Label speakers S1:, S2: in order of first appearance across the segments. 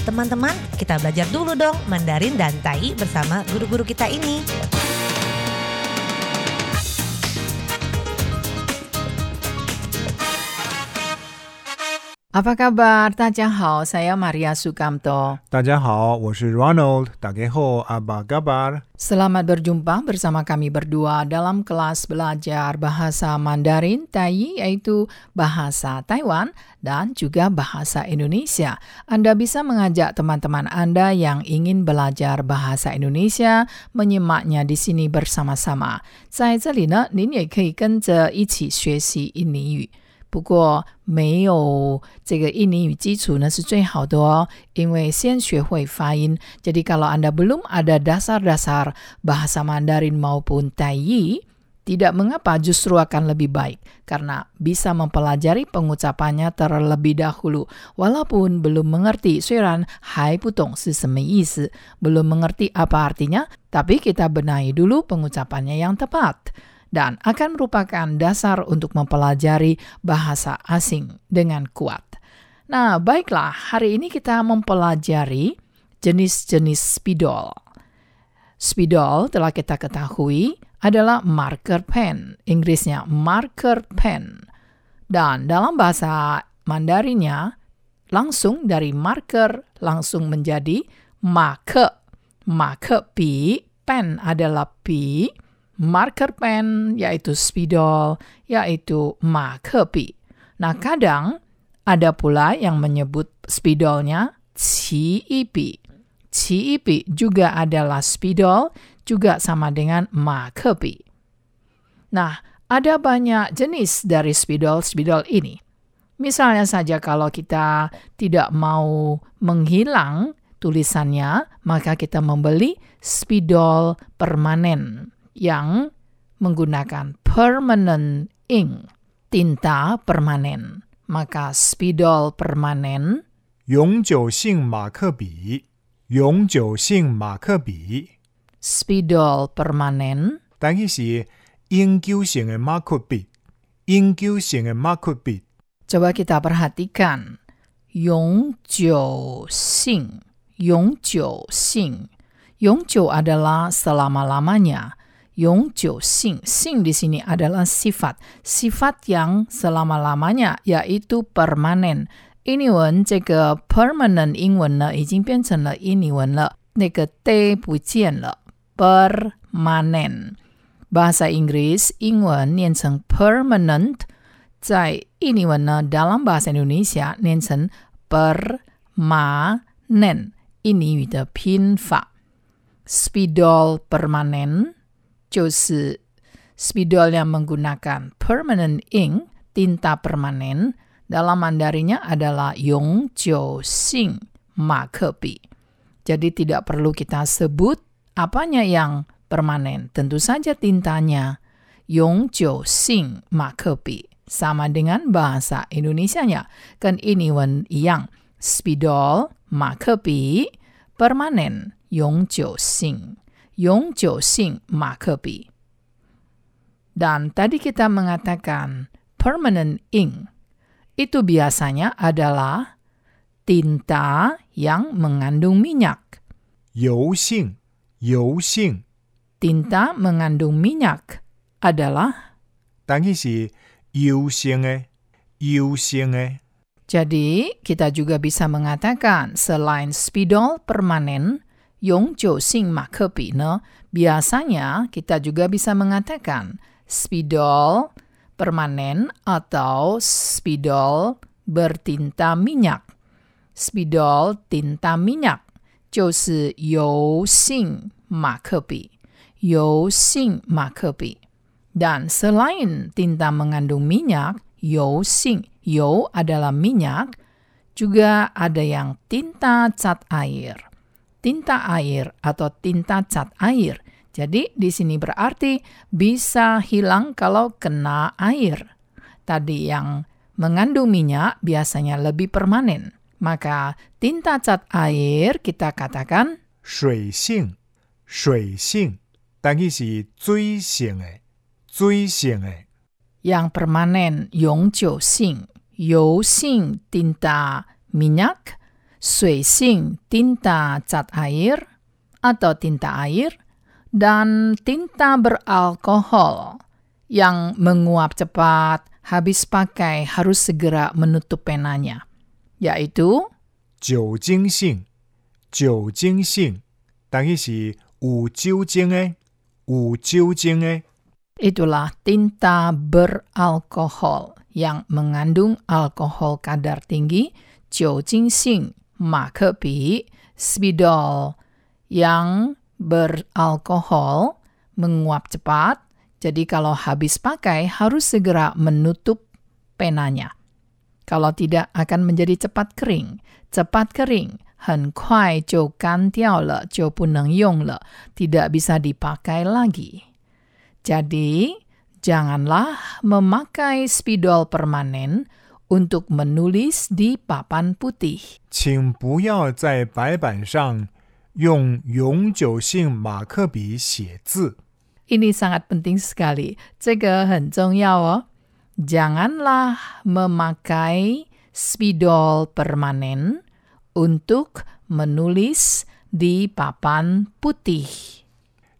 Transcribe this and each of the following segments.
S1: Teman-teman, kita belajar dulu dong Mandarin dan Tai bersama guru-guru kita ini.
S2: Apa kabar? 大家好，saya Maria Sukamto.
S3: 大家好，我是 Ronald。大家好，apa kabar？
S2: Selamat berjumpa bersama kami berdua dalam kelas belajar bahasa Mandarin Tai yaitu bahasa Taiwan dan juga bahasa Indonesia. Anda bisa mengajak teman-teman Anda yang ingin belajar bahasa Indonesia menyimaknya di sini bersama-sama. 在这里呢，您也可以跟着一起学习印尼语。 不过没有这个印尼语基础呢是最好的哦，因为先学会发音。Jadi kalau Anda belum ada dasar-dasar bahasa Mandarin maupun Tai, tidak mengapa justru akan lebih baik karena bisa mempelajari pengucapannya terlebih dahulu walaupun belum mengerti 虽然还不懂是什么意思 belum mengerti apa artinya tapi kita benahi dulu pengucapannya yang tepat dan akan merupakan dasar untuk mempelajari bahasa asing dengan kuat. Nah, baiklah, hari ini kita mempelajari jenis-jenis spidol. Spidol telah kita ketahui adalah marker pen, Inggrisnya marker pen. Dan dalam bahasa Mandarinnya, langsung dari marker langsung menjadi marker. Marker pi, pen adalah pi, marker pen yaitu spidol yaitu marker Nah, kadang ada pula yang menyebut spidolnya ciipi. Ciipi juga adalah spidol, juga sama dengan marker Nah, ada banyak jenis dari spidol-spidol ini. Misalnya saja kalau kita tidak mau menghilang tulisannya, maka kita membeli spidol permanen yang menggunakan permanent ink, tinta permanen. Maka spidol permanen
S3: 永久性马克笔，永久性马克笔，
S2: spidol permanen
S3: 但伊是永久性的马克笔，永久性的马克笔。
S2: Coba kita perhatikan. 永久性,永久性.永久 adalah selama-lamanya. 永 久性, sing di sini adalah sifat. Sifat yang selama-lamanya yaitu permanen. 印尼文这个 permanent 英文呢，已经变成了印尼文了，那个 d 不见了，permanent。Bahasa Inggris 英文念成 permanent，在印尼文呢，dalam bahasa Indonesia 念成 permanen，印尼语的拼法。Spidol permanen 就是 spidol yang menggunakan permanent ink, tinta permanen, dalam mandarinya adalah Yong Jiu Xing, maka bi. Jadi tidak perlu kita sebut apanya yang permanen. Tentu saja tintanya Yong Jiu Xing maka bi. Sama dengan bahasa Indonesianya. Kan ini wen yang spidol maka bi permanen Yong Jiu Xing. 永久性马克笔. Dan tadi kita mengatakan permanent ink itu biasanya adalah tinta yang mengandung minyak.
S3: 油性，油性，
S2: Tinta mengandung minyak adalah
S3: 但伊是油性的，油性的。
S2: jadi kita juga bisa mengatakan selain spidol permanen 永久性马克笔呢 biasanya kita juga bisa mengatakan spidol permanen atau spidol bertinta minyak. Spidol tinta minyak 就是油性马克笔，油性马克笔。Dan selain tinta mengandung minyak, 油性 Yo adalah minyak, juga ada yang tinta cat air. Tinta air atau tinta cat air. Jadi di sini berarti bisa hilang kalau kena air. Tadi yang mengandung minyak biasanya lebih permanen. Maka tinta cat air kita katakan
S3: 水性，水性，但伊是水性的，水性的。
S2: yang permanen 永久性油性 tinta minyak 水性 tinta cat air atau tinta air, dan tinta beralkohol yang menguap cepat, habis pakai harus segera menutup penanya, yaitu
S3: 酒精性，酒精性，但伊是有酒精的，有酒精的。
S2: itulah tinta beralkohol yang mengandung alkohol kadar tinggi, 酒精性 马克笔 spidol yang beralkohol menguap cepat. Jadi kalau habis pakai harus segera menutup penanya. Kalau tidak akan menjadi cepat kering. Cepat kering, 很快就干掉了，就不能用了，tidak bisa dipakai lagi. Jadi, janganlah memakai spidol permanen untuk menulis di papan putih.
S3: 请不要在白板上用永久性马克笔写字。
S2: Ini sangat penting sekali. 这个很重要哦。Janganlah memakai spidol permanen untuk menulis di papan putih.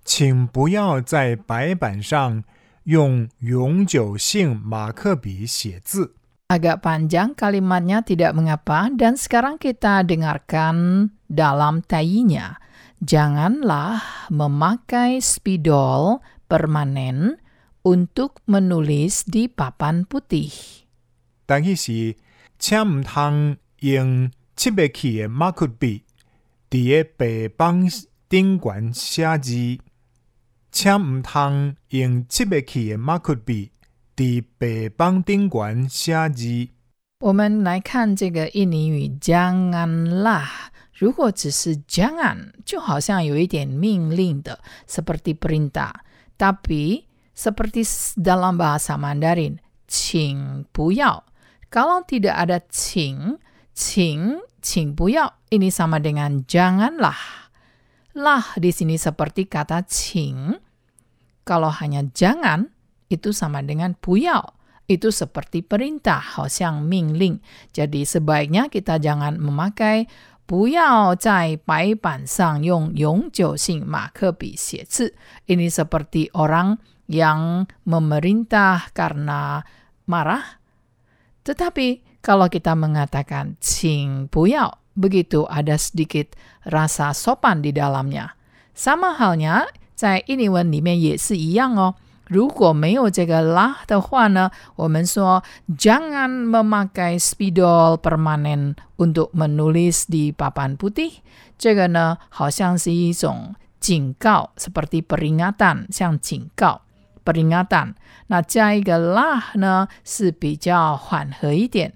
S3: 请不要在白板上用永久性马克笔写字。
S2: Agak panjang kalimatnya tidak mengapa dan sekarang kita dengarkan dalam tayinya. Janganlah memakai spidol permanen untuk menulis di papan putih.
S3: Tangisi, si, cham tang yang cibe kie makut bi, die bei bang ding guan xia tang yang cibe kie makut bi, 唔通用七月起的马克笔伫白板顶悬写字。
S2: 我们来看这个印尼语 janganlah。如果只是 jangan，就好像有一点命令的，seperti perintah。Tapi seperti dalam bahasa Mandarin，请不要。Kalau tidak ada 请，请请不要，ini sama dengan janganlah。lah di sini seperti kata 请。Kalau hanya jangan, itu sama dengan 不要。itu seperti perintah, 好像命令。Jadi sebaiknya kita jangan memakai 不要在白板上用永久性马克笔写字。Ini seperti orang yang memerintah karena marah. Tetapi kalau kita mengatakan 请不要, begitu ada sedikit rasa sopan di dalamnya. Sama halnya 在印尼文里面也是一样哦。 如果没有这个啦的话呢，我们说 jangan memakai spidol permanen untuk menulis di papan putih。这个呢，好像是一种警告，seperti peringatan，像警告 peringatan。那加一个啦呢，是比较缓和一点。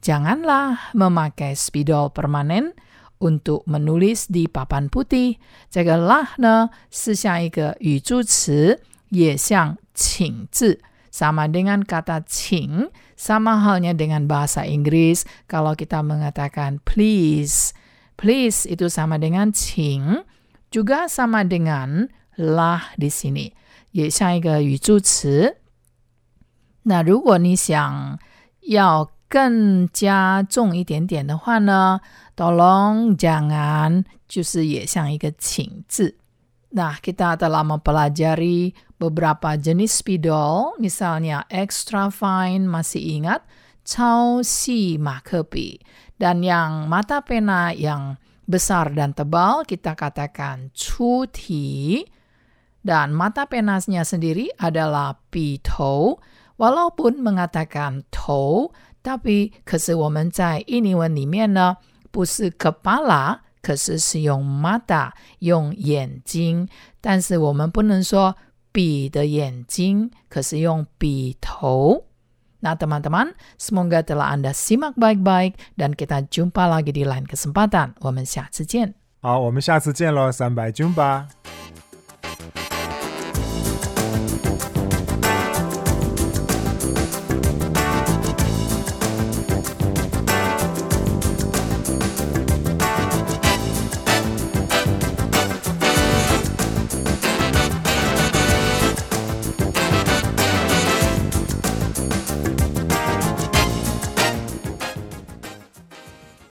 S2: Janganlah memakai spidol permanen untuk menulis di papan putih。这个啦呢，是像一个语助词。 也像请字 sama dengan kata 请 sama halnya dengan bahasa Inggris kalau kita mengatakan please please itu sama dengan 请 juga sama dengan lah di sini 也像一个语助词那如果你想要更加重一点点的话呢 tolong jangan 就是也像一个请字 Nah, kita telah mempelajari beberapa jenis spidol, misalnya extra fine masih ingat, 超细马克笔, dan yang mata pena yang besar dan tebal kita katakan 粗体, dan mata penasnya sendiri adalah 笔头, walaupun mengatakan 头, tapi 可是我们在印尼文里面呢，不是 kepala 可是是用 mata 用眼睛，但是我们不能说 笔的眼睛，可是用笔头。Nah teman-teman, semoga telah Anda simak baik-baik dan kita jumpa lagi di lain kesempatan. 我们下次见。
S3: 好，我们下次见喽，三百军吧。